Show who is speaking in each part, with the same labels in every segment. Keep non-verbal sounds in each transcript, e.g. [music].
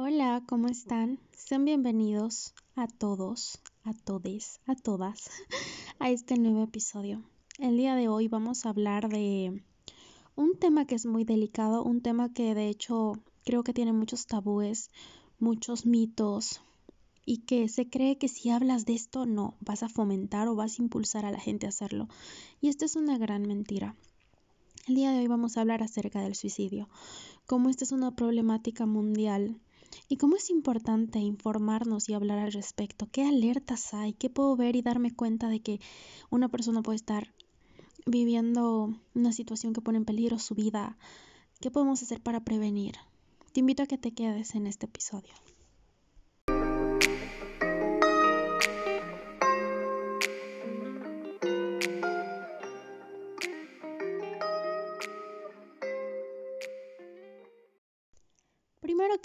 Speaker 1: Hola, ¿cómo están? Sean bienvenidos a todos, a todes, a todas [laughs] a este nuevo episodio. El día de hoy vamos a hablar de un tema que es muy delicado, un tema que de hecho creo que tiene muchos tabúes, muchos mitos y que se cree que si hablas de esto no vas a fomentar o vas a impulsar a la gente a hacerlo. Y esto es una gran mentira. El día de hoy vamos a hablar acerca del suicidio, cómo esta es una problemática mundial y cómo es importante informarnos y hablar al respecto, qué alertas hay, qué puedo ver y darme cuenta de que una persona puede estar viviendo una situación que pone en peligro su vida, qué podemos hacer para prevenir. Te invito a que te quedes en este episodio.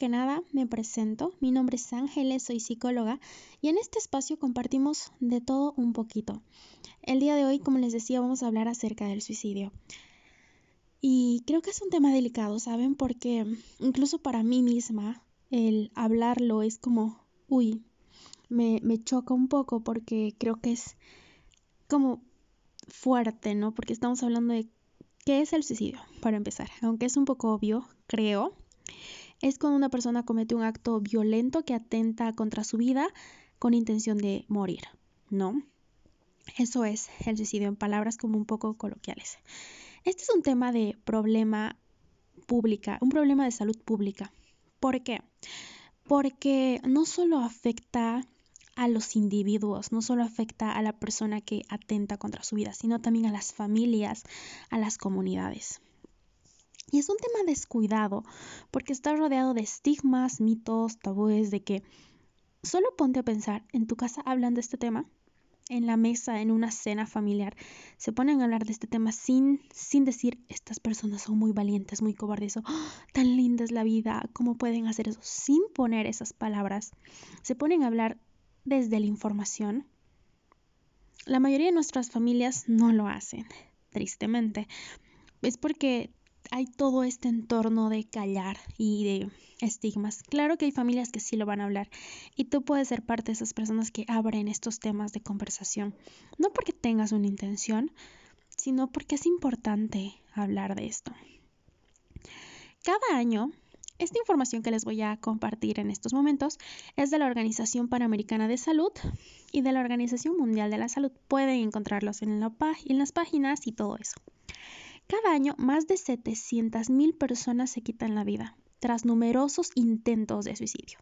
Speaker 1: Que nada, me presento. Mi nombre es Ángeles, soy psicóloga y en este espacio compartimos de todo un poquito. El día de hoy, como les decía, vamos a hablar acerca del suicidio. Y creo que es un tema delicado, ¿saben? Porque incluso para mí misma el hablarlo es como, uy, me, me choca un poco porque creo que es como fuerte, ¿no? Porque estamos hablando de qué es el suicidio, para empezar. Aunque es un poco obvio, creo, es cuando una persona comete un acto violento que atenta contra su vida con intención de morir, ¿no? Eso es el suicidio en palabras como un poco coloquiales. Este es un tema de problema pública, un problema de salud pública. ¿Por qué? Porque no solo afecta a los individuos, no solo afecta a la persona que atenta contra su vida, sino también a las familias, a las comunidades. Y es un tema descuidado porque está rodeado de estigmas, mitos, tabúes, de que solo ponte a pensar, en tu casa hablan de este tema, en la mesa, en una cena familiar, se ponen a hablar de este tema sin, sin decir, estas personas son muy valientes, muy cobardes, o ¡Ah! tan linda es la vida, ¿cómo pueden hacer eso? Sin poner esas palabras, se ponen a hablar desde la información. La mayoría de nuestras familias no lo hacen, tristemente. Es porque hay todo este entorno de callar y de estigmas. Claro que hay familias que sí lo van a hablar y tú puedes ser parte de esas personas que abren estos temas de conversación. No porque tengas una intención, sino porque es importante hablar de esto. Cada año, esta información que les voy a compartir en estos momentos es de la Organización Panamericana de Salud y de la Organización Mundial de la Salud. Pueden encontrarlos en, en las páginas y todo eso. Cada año, más de 700.000 personas se quitan la vida tras numerosos intentos de suicidio.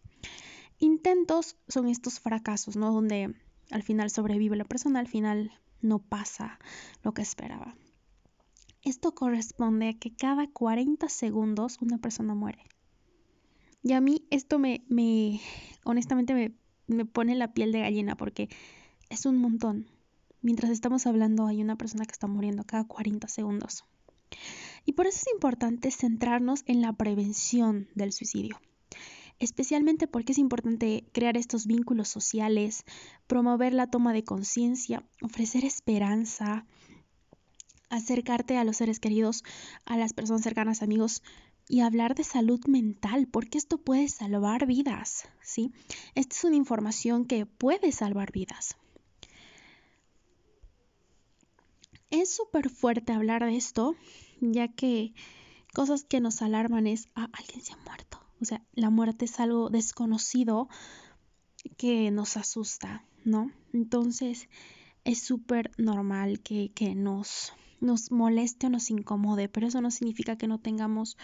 Speaker 1: Intentos son estos fracasos, ¿no? Donde al final sobrevive la persona, al final no pasa lo que esperaba. Esto corresponde a que cada 40 segundos una persona muere. Y a mí esto me, me honestamente me, me pone la piel de gallina porque es un montón. Mientras estamos hablando hay una persona que está muriendo cada 40 segundos. Y por eso es importante centrarnos en la prevención del suicidio, especialmente porque es importante crear estos vínculos sociales, promover la toma de conciencia, ofrecer esperanza, acercarte a los seres queridos, a las personas cercanas, amigos, y hablar de salud mental, porque esto puede salvar vidas, ¿sí? Esta es una información que puede salvar vidas. Es súper fuerte hablar de esto, ya que cosas que nos alarman es, ah, alguien se ha muerto. O sea, la muerte es algo desconocido que nos asusta, ¿no? Entonces, es súper normal que, que nos, nos moleste o nos incomode, pero eso no significa que no tengamos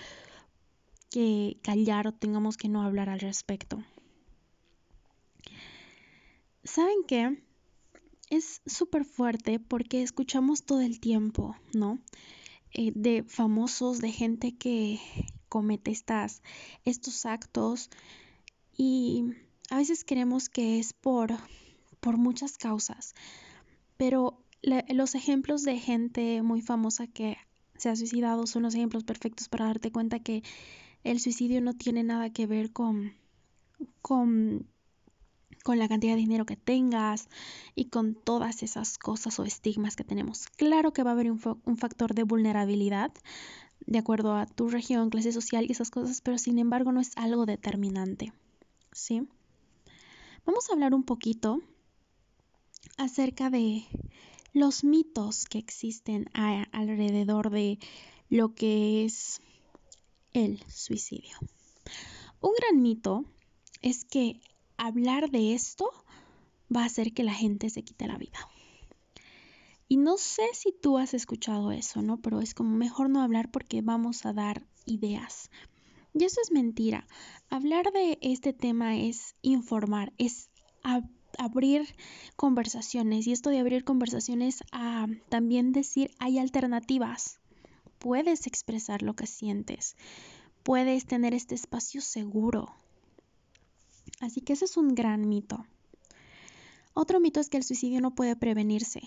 Speaker 1: que callar o tengamos que no hablar al respecto. ¿Saben qué? Es súper fuerte porque escuchamos todo el tiempo, ¿no? Eh, de famosos, de gente que comete estas, estos actos y a veces creemos que es por, por muchas causas, pero los ejemplos de gente muy famosa que se ha suicidado son los ejemplos perfectos para darte cuenta que el suicidio no tiene nada que ver con, con con la cantidad de dinero que tengas y con todas esas cosas o estigmas que tenemos. Claro que va a haber un, factor de vulnerabilidad, de acuerdo a tu región, clase social y esas cosas, pero sin embargo no es algo determinante. ¿Sí? Vamos a hablar un poquito acerca de los mitos que existen alrededor de lo que es el suicidio. Un gran mito es que hablar de esto va a hacer que la gente se quite la vida. Y no sé si tú has escuchado eso, ¿no? Pero es como mejor no hablar porque vamos a dar ideas. Y eso es mentira. Hablar de este tema es informar, es abrir conversaciones. Y esto de abrir conversaciones a también decir hay alternativas. Puedes expresar lo que sientes. Puedes tener este espacio seguro. Así que ese es un gran mito. Otro mito es que el suicidio no puede prevenirse.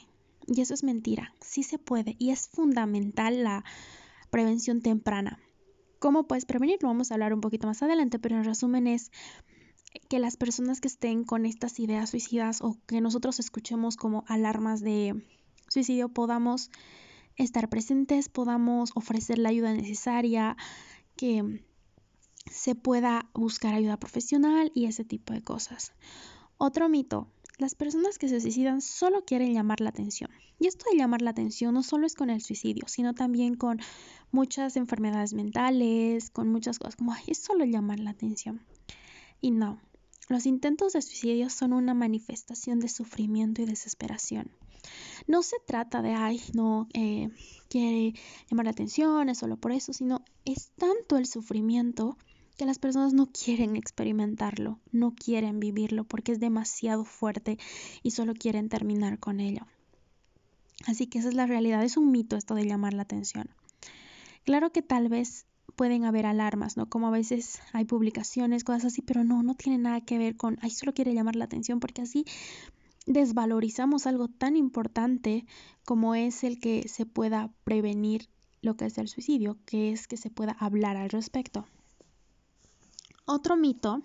Speaker 1: Y eso es mentira. Sí se puede. Y es fundamental la prevención temprana. ¿Cómo puedes prevenirlo? Vamos a hablar un poquito más adelante, pero en resumen es que las personas que estén con estas ideas suicidas o que nosotros escuchemos como alarmas de suicidio podamos estar presentes, podamos ofrecer la ayuda necesaria, que se pueda buscar ayuda profesional y ese tipo de cosas. Otro mito, las personas que se suicidan solo quieren llamar la atención. Y esto de llamar la atención no solo es con el suicidio, sino también con muchas enfermedades mentales, con muchas cosas como, es solo llamar la atención. Y no, los intentos de suicidio son una manifestación de sufrimiento y desesperación. No se trata de, ay, no, eh, quiere llamar la atención, es solo por eso, sino es tanto el sufrimiento que las personas no quieren experimentarlo, no quieren vivirlo porque es demasiado fuerte y solo quieren terminar con ello. Así que esa es la realidad, es un mito esto de llamar la atención. Claro que tal vez pueden haber alarmas, ¿no? Como a veces hay publicaciones, cosas así, pero no, no tiene nada que ver con, ay, solo quiere llamar la atención porque así desvalorizamos algo tan importante como es el que se pueda prevenir lo que es el suicidio, que es que se pueda hablar al respecto. Otro mito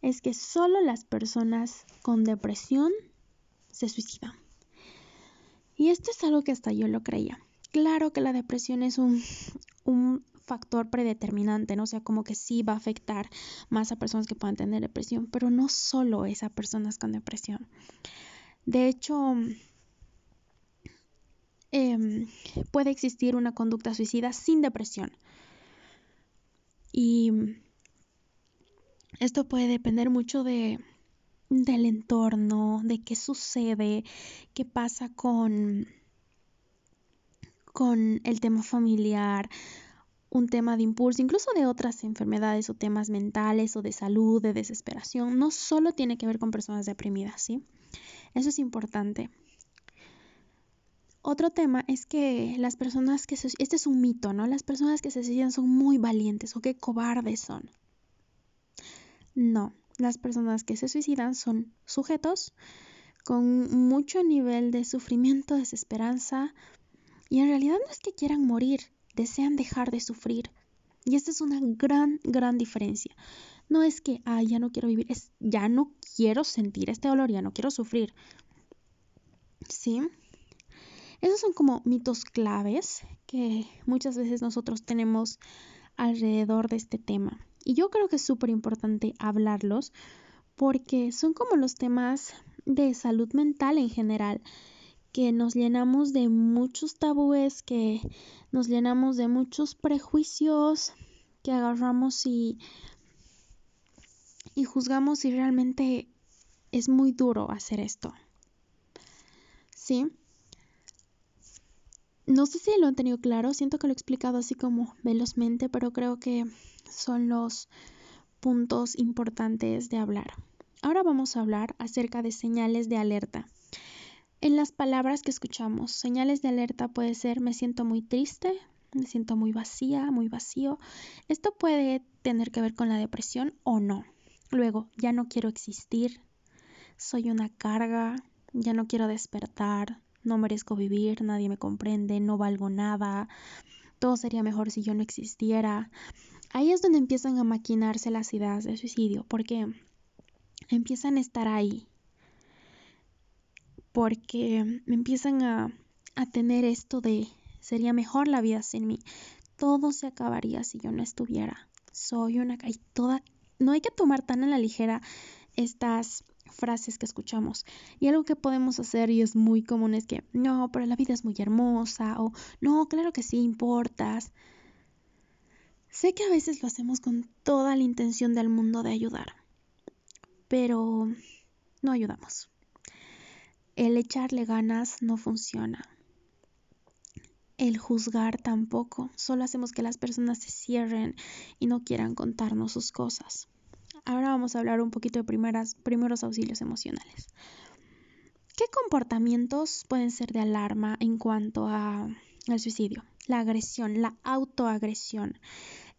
Speaker 1: es que solo las personas con depresión se suicidan. Y esto es algo que hasta yo lo creía. Claro que la depresión es un, un factor predeterminante, ¿no? O sea, como que sí va a afectar más a personas que puedan tener depresión, pero no solo es a personas con depresión. De hecho, em, puede existir una conducta suicida sin depresión. Y esto puede depender mucho de, del entorno, de qué sucede, qué pasa con, con el tema familiar, un tema de impulso, incluso de otras enfermedades o temas mentales o de salud, de desesperación. No solo tiene que ver con personas deprimidas, ¿sí? Eso es importante. Otro tema es que las personas que se... Este es un mito, ¿no? Las personas que se suicidan son muy valientes o qué cobardes son. No, las personas que se suicidan son sujetos con mucho nivel de sufrimiento, desesperanza, y en realidad no es que quieran morir, desean dejar de sufrir. Y esta es una gran, gran diferencia. No es que, ah, ya no quiero vivir, es ya no quiero sentir este dolor, ya no quiero sufrir. ¿Sí? Esos son como mitos claves que muchas veces nosotros tenemos alrededor de este tema. Y yo creo que es súper importante hablarlos porque son como los temas de salud mental en general que nos llenamos de muchos tabúes, que nos llenamos de muchos prejuicios, que agarramos y, y juzgamos y realmente es muy duro hacer esto. ¿Sí? No sé si lo han tenido claro, siento que lo he explicado así como velozmente, pero creo que son los puntos importantes de hablar. Ahora vamos a hablar acerca de señales de alerta. En las palabras que escuchamos, señales de alerta puede ser me siento muy triste, me siento muy vacía, muy vacío. Esto puede tener que ver con la depresión o no. Luego, ya no quiero existir, soy una carga, ya no quiero despertar, no merezco vivir, nadie me comprende, no valgo nada, todo sería mejor si yo no existiera. Ahí es donde empiezan a maquinarse las ideas de suicidio, porque empiezan a estar ahí, porque empiezan a, a tener esto de sería mejor la vida sin mí. todo se acabaría si yo no estuviera. Soy una... Y toda... No hay que tomar tan a la ligera estas frases que escuchamos. Y algo que podemos hacer y es muy común es que, no, pero la vida es muy hermosa o no, claro que sí importas. Sé que a veces lo hacemos con toda la intención del mundo de ayudar, pero no ayudamos. El echarle ganas no funciona. El juzgar tampoco. Solo hacemos que las personas se cierren y no quieran contarnos sus cosas. Ahora vamos a hablar un poquito de primeras, primeros auxilios emocionales. ¿Qué comportamientos pueden ser de alarma en cuanto a, al suicidio? La agresión, la autoagresión,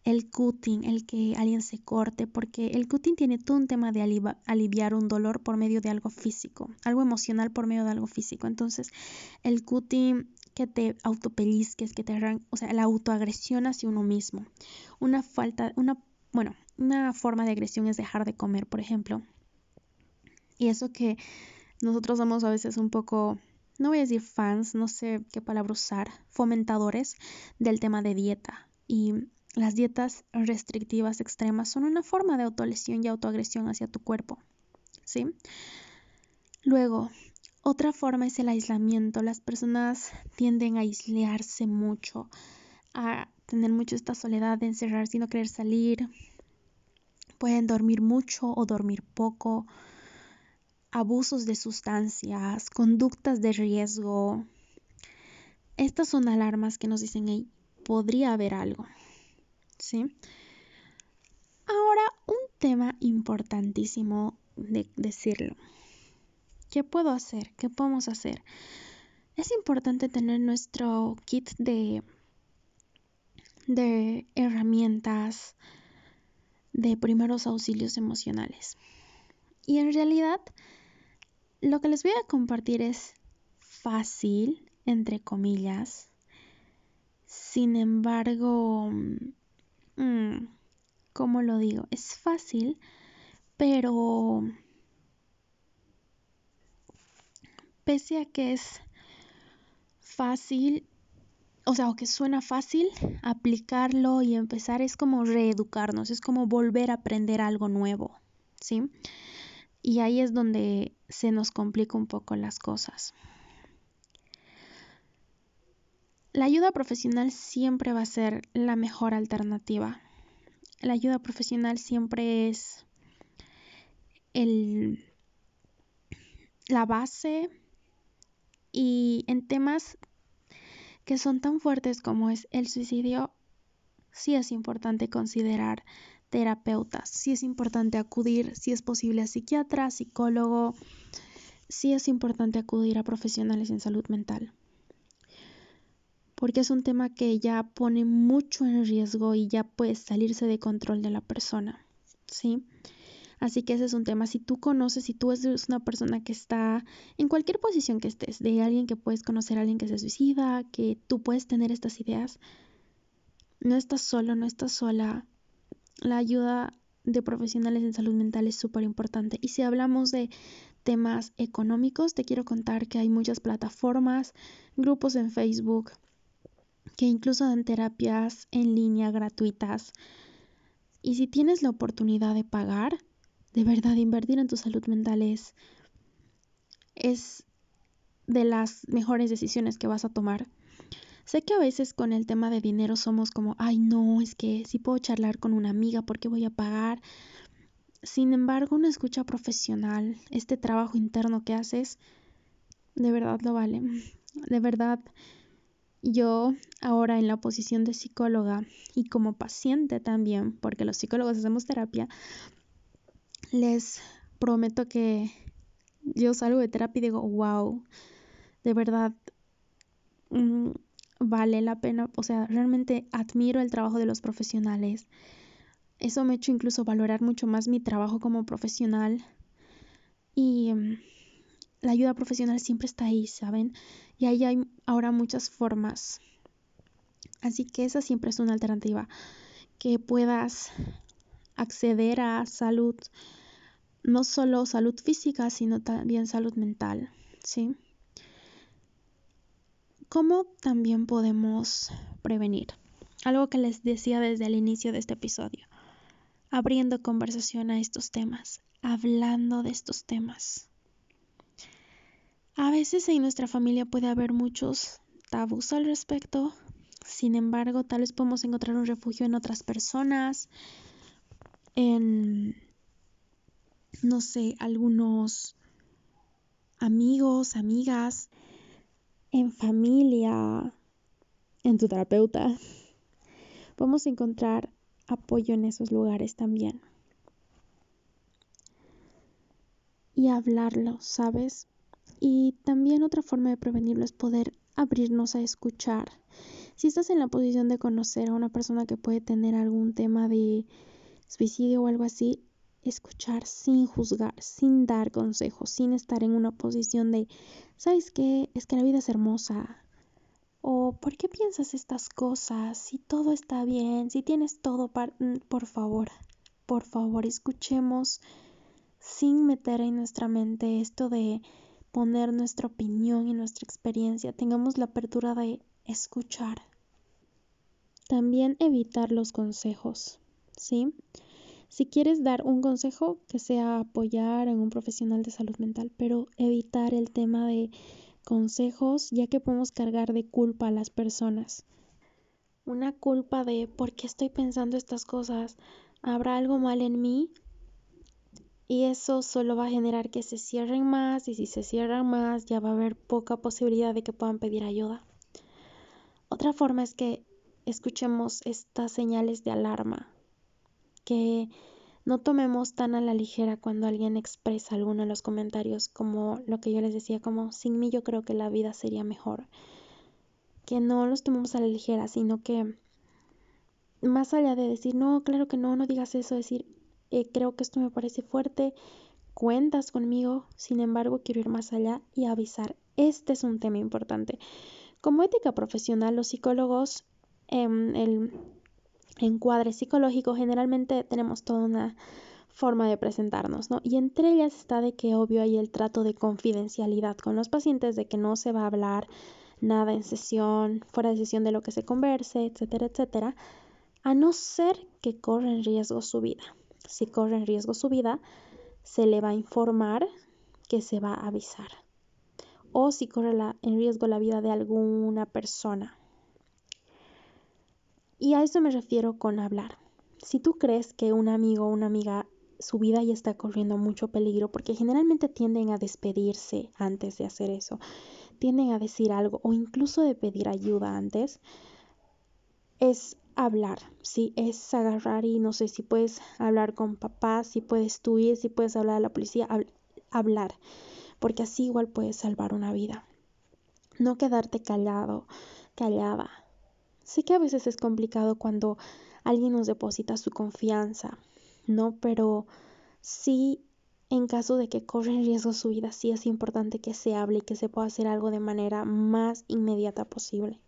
Speaker 1: el cutting, el que alguien se corte, porque el cutting tiene todo un tema de aliviar un dolor por medio de algo físico, algo emocional por medio de algo físico. Entonces, el cutting que te autopellizques, que te arranque, o sea, la autoagresión hacia uno mismo. Una falta, una, bueno, una forma de agresión es dejar de comer, por ejemplo. Y eso que nosotros somos a veces un poco, no voy a decir fans, no sé qué palabra usar, fomentadores del tema de dieta. Y las dietas restrictivas extremas son una forma de autolesión y autoagresión hacia tu cuerpo. ¿Sí? Luego, otra forma es el aislamiento. Las personas tienden a aislarse mucho, a tener mucho esta soledad de encerrarse y no querer salir, Pueden dormir mucho o dormir poco, abusos de sustancias, conductas de riesgo. Estas son alarmas que nos dicen, hey, podría haber algo. ¿Sí? Ahora, un tema importantísimo de decirlo. ¿Qué puedo hacer? ¿Qué podemos hacer? Es importante tener nuestro kit de, de herramientas, de primeros auxilios emocionales. Y en realidad, lo que les voy a compartir es fácil, entre comillas. Sin embargo, mm, ¿cómo lo digo? Es fácil, pero pese a que es fácil, o sea, o que suena fácil, aplicarlo y empezar es como reeducarnos, es como volver a aprender algo nuevo, ¿sí? Y ahí es donde se nos complica un poco las cosas. La ayuda profesional siempre va a ser la mejor alternativa. La ayuda profesional siempre es el, la base y en temas que son tan fuertes como es el suicidio, sí es importante considerar terapeutas, sí es importante acudir, si es posible, a psiquiatra, psicólogo, sí es importante acudir a profesionales en salud mental. Porque es un tema que ya pone mucho en riesgo y ya puede salirse de control de la persona, ¿sí? Así que ese es un tema. Si tú conoces, si tú eres una persona que está en cualquier posición que estés, de alguien que puedes conocer alguien que se suicida, que tú puedes tener estas ideas, no estás solo, no estás sola. La ayuda de profesionales en salud mental es súper importante. Y si hablamos de temas económicos, te quiero contar que hay muchas plataformas, grupos en Facebook, que incluso dan terapias en línea gratuitas. Y si tienes la oportunidad de pagar, de verdad, invertir en tu salud mental es, es de las mejores decisiones que vas a tomar. Sé que a veces con el tema de dinero somos como, ay no, es que si puedo charlar con una amiga, ¿por qué voy a pagar? Sin embargo, una escucha profesional, este trabajo interno que haces, de verdad lo vale. De verdad, yo ahora en la posición de psicóloga y como paciente también, porque los psicólogos hacemos terapia, les prometo que yo salgo de terapia y digo, wow, de verdad, mm, vale la pena, o sea, realmente admiro el trabajo de los profesionales. Eso me ha hecho incluso valorar mucho más mi trabajo como profesional. Y mm, la ayuda profesional siempre está ahí, ¿saben? Y ahí hay ahora muchas formas. Así que esa siempre es una alternativa. Que puedas acceder a salud no solo salud física, sino también salud mental, ¿sí? ¿Cómo también podemos prevenir? algo que les decía desde el inicio de este episodio, abriendo conversación a estos temas, hablando de estos temas. A veces en nuestra familia puede haber muchos tabús al respecto, sin embargo, tal vez podemos encontrar un refugio en otras personas, en, no sé, algunos amigos, amigas, en familia, en tu terapeuta. Podemos encontrar apoyo en esos lugares también. Y hablarlo, ¿sabes? Y también otra forma de prevenirlo es poder abrirnos a escuchar. Si estás en la posición de conocer a una persona que puede tener algún tema de suicidio o algo así, escuchar sin juzgar, sin dar consejos, sin estar en una posición de, ¿sabes qué? Es que la vida es hermosa. O ¿por qué piensas estas cosas? Si todo está bien, si tienes todo, mm, por favor, por favor, escuchemos sin meter en nuestra mente esto de poner nuestra opinión y nuestra experiencia, tengamos la apertura de escuchar. También evitar los consejos, ¿sí? Si quieres dar un consejo, que sea apoyar en un profesional de salud mental, pero evitar el tema de consejos, ya que podemos cargar de culpa a las personas. Una culpa de ¿por qué estoy pensando estas cosas? ¿Habrá algo mal en mí? y eso solo va a generar que se cierren más y si se cierran más ya va a haber poca posibilidad de que puedan pedir ayuda. Otra forma es que escuchemos estas señales de alarma, que no tomemos tan a la ligera cuando alguien expresa alguno de los comentarios como lo que yo les decía, como sin mí yo creo que la vida sería mejor. Que no los tomemos a la ligera, sino que más allá de decir, no, claro que no, no digas eso, decir, eh, creo que esto me parece fuerte, cuentas conmigo, sin embargo quiero ir más allá y avisar. Este es un tema importante. Como ética profesional, los psicólogos en el encuadre psicológico generalmente tenemos toda una forma de presentarnos, ¿no? Y entre ellas está de que obvio hay el trato de confidencialidad con los pacientes, de que no se va a hablar nada en sesión, fuera de sesión de lo que se converse, etcétera, etcétera, a no ser que corra en riesgo su vida si corre en riesgo su vida, se le va a informar que se va a avisar. O si corre en riesgo la vida de alguna persona. Y a eso me refiero con hablar. Si tú crees que un amigo o una amiga su vida ya está corriendo mucho peligro, porque generalmente tienden a despedirse antes de hacer eso, tienden a decir algo o incluso de pedir ayuda antes, es hablar, ¿sí? Es agarrar y no sé si puedes hablar con papá, si puedes tú ir, si puedes hablar a la policía, hablar, porque así igual puedes salvar una vida. No quedarte callado, callada. Sé que a veces es complicado cuando alguien nos deposita su confianza, ¿no? Pero sí, en caso de que corre en riesgo su vida, sí es importante que se hable y que se pueda hacer algo de manera más inmediata posible.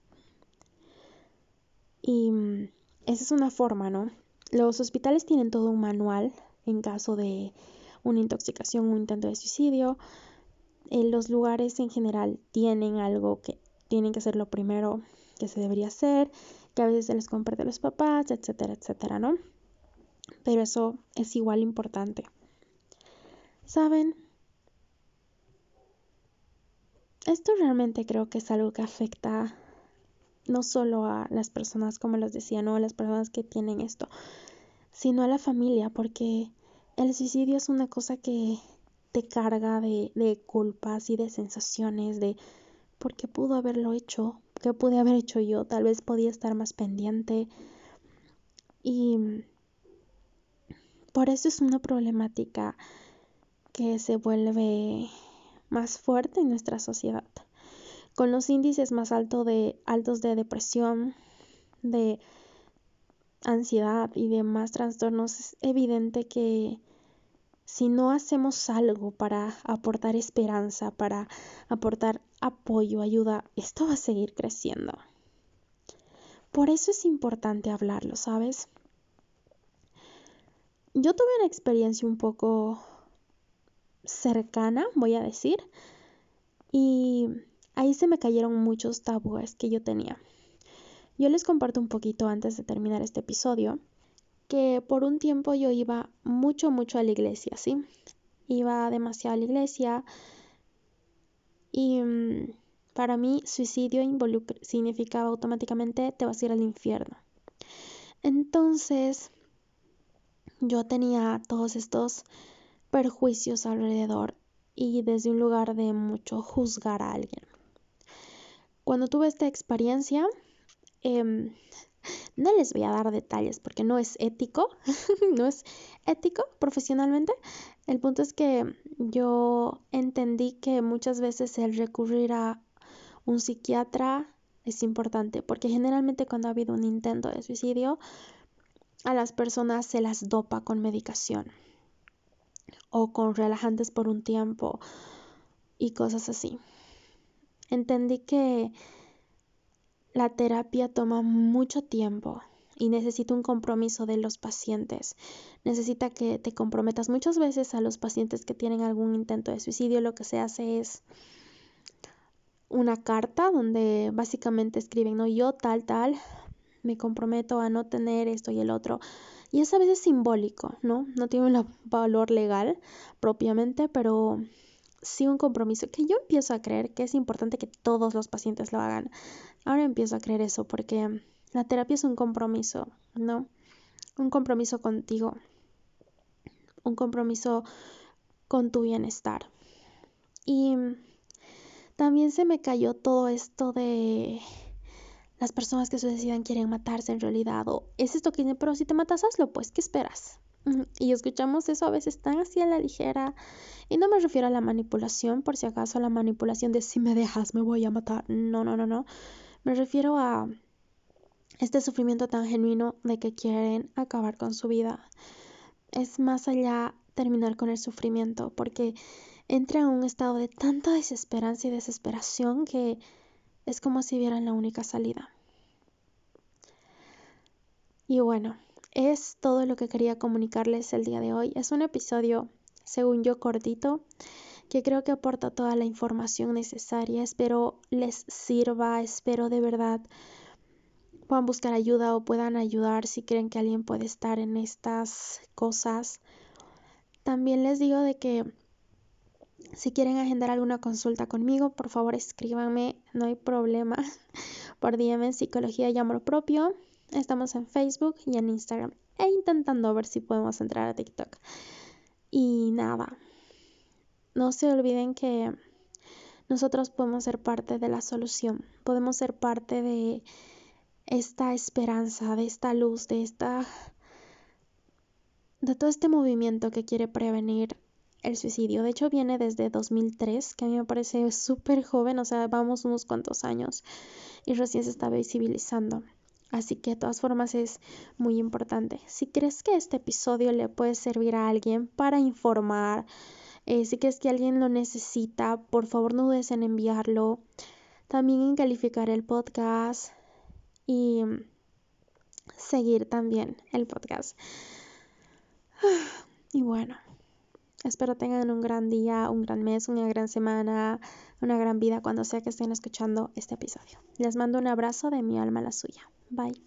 Speaker 1: Y mm, esa es una forma, ¿no? Los hospitales tienen todo un manual en caso de una intoxicación, un intento de suicidio. En los lugares en general tienen algo que tienen que hacer lo primero que se debería hacer, que a veces se les comparte a los papás, etcétera, etcétera, ¿no? Pero eso es igual importante. ¿Saben? Esto realmente creo que es algo que afecta no solo a las personas, como les decía, no a las personas que tienen esto, sino a la familia, porque el suicidio es una cosa que te carga de, de culpas y de sensaciones de por qué pudo haberlo hecho, qué pude haber hecho yo, tal vez podía estar más pendiente. Y por eso es una problemática que se vuelve más fuerte en nuestra sociedad con los índices más de, altos de depresión, de ansiedad y demás trastornos, es evidente que si no hacemos algo para aportar esperanza, para aportar apoyo, ayuda, esto va a seguir creciendo. Por eso es importante hablarlo, ¿sabes? Yo tuve una experiencia un poco cercana, voy a decir, y ahí se me cayeron muchos tabúes que yo tenía. Yo les comparto un poquito antes de terminar este episodio que por un tiempo yo iba mucho, mucho a la iglesia, ¿sí? Iba demasiado a la iglesia y mm, para mí suicidio significaba automáticamente te vas a ir al infierno. Entonces yo tenía todos estos perjuicios alrededor y desde un lugar de mucho juzgar a alguien. Cuando tuve esta experiencia, Em, no les voy a dar detalles porque no es ético, [laughs] no es ético profesionalmente. El punto es que yo entendí que muchas veces el recurrir a un psiquiatra es importante porque generalmente cuando ha habido un intento de suicidio a las personas se las dopa con medicación o con relajantes por un tiempo y cosas así. Entendí que la terapia toma mucho tiempo y necesita un compromiso de los pacientes. Necesita que te comprometas. Muchas veces a los pacientes que tienen algún intento de suicidio lo que se hace es una carta donde básicamente escriben, no, yo tal, tal, me comprometo a no tener esto y el otro. Y es a veces simbólico, ¿no? No tiene un valor legal propiamente, pero sí un compromiso que yo empiezo a creer que es importante que todos los pacientes lo hagan. Ahora empiezo a creer eso porque la terapia es un compromiso, ¿no? Un compromiso contigo, un compromiso con tu bienestar. Y también se me cayó todo esto de las personas que se quieren matarse en realidad o es esto que pero si te matas hazlo pues, ¿qué esperas? Y escuchamos eso a veces tan así a la ligera. Y no me refiero a la manipulación, por si acaso, a la manipulación de si me dejas me voy a matar. No, no, no, no. Me refiero a este sufrimiento tan genuino de que quieren acabar con su vida. Es más allá terminar con el sufrimiento, porque entra en un estado de tanta desesperanza y desesperación que es como si vieran la única salida. Y bueno, es todo lo que quería comunicarles el día de hoy. Es un episodio, según yo, cortito, que creo que aporta toda la información necesaria. Espero les sirva, espero de verdad puedan buscar ayuda o puedan ayudar si creen que alguien puede estar en estas cosas. También les digo de que si quieren agendar alguna consulta conmigo, por favor escríbanme, no hay problema. [laughs] Por DM en Psicología y Amor Propio. Estamos en Facebook y en Instagram e intentando ver si podemos entrar a TikTok. Y nada, no se olviden que nosotros podemos ser parte de la solución, podemos ser parte de esta esperanza, de esta luz, de esta de todo este movimiento que quiere prevenir el suicidio. De hecho, viene desde 2003, que a mí me parece súper joven, o sea, vamos unos cuantos años y recién se está visibilizando. Así que de todas formas es muy importante. Si crees que este episodio le puede servir a alguien para informar, eh, si crees que alguien lo necesita, por favor no dudes en enviarlo. También en calificar el podcast y seguir también el podcast. [sighs] Y bueno, espero tengan un gran día, un gran mes, una gran semana, una gran vida cuando sea que estén escuchando este episodio. Les mando un abrazo de mi alma a la suya. Bye.